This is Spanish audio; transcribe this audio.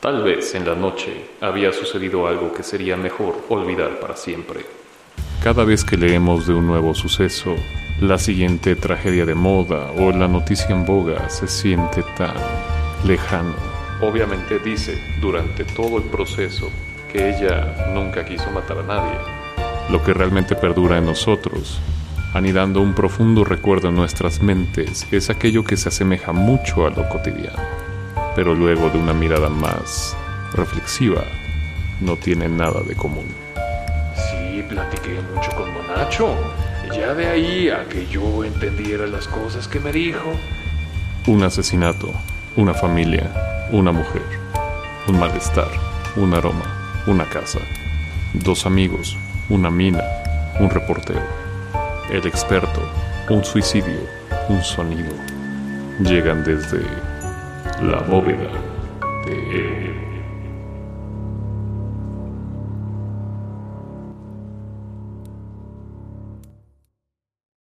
Tal vez en la noche había sucedido algo que sería mejor olvidar para siempre. Cada vez que leemos de un nuevo suceso, la siguiente tragedia de moda o la noticia en boga se siente tan lejano. Obviamente dice durante todo el proceso que ella nunca quiso matar a nadie. Lo que realmente perdura en nosotros, anidando un profundo recuerdo en nuestras mentes, es aquello que se asemeja mucho a lo cotidiano, pero luego de una mirada más reflexiva, no tiene nada de común. Sí, platiqué mucho con Monacho. Ya de ahí a que yo entendiera las cosas que me dijo. Un asesinato, una familia, una mujer, un malestar, un aroma, una casa, dos amigos, una mina, un reportero, el experto, un suicidio, un sonido. Llegan desde la bóveda de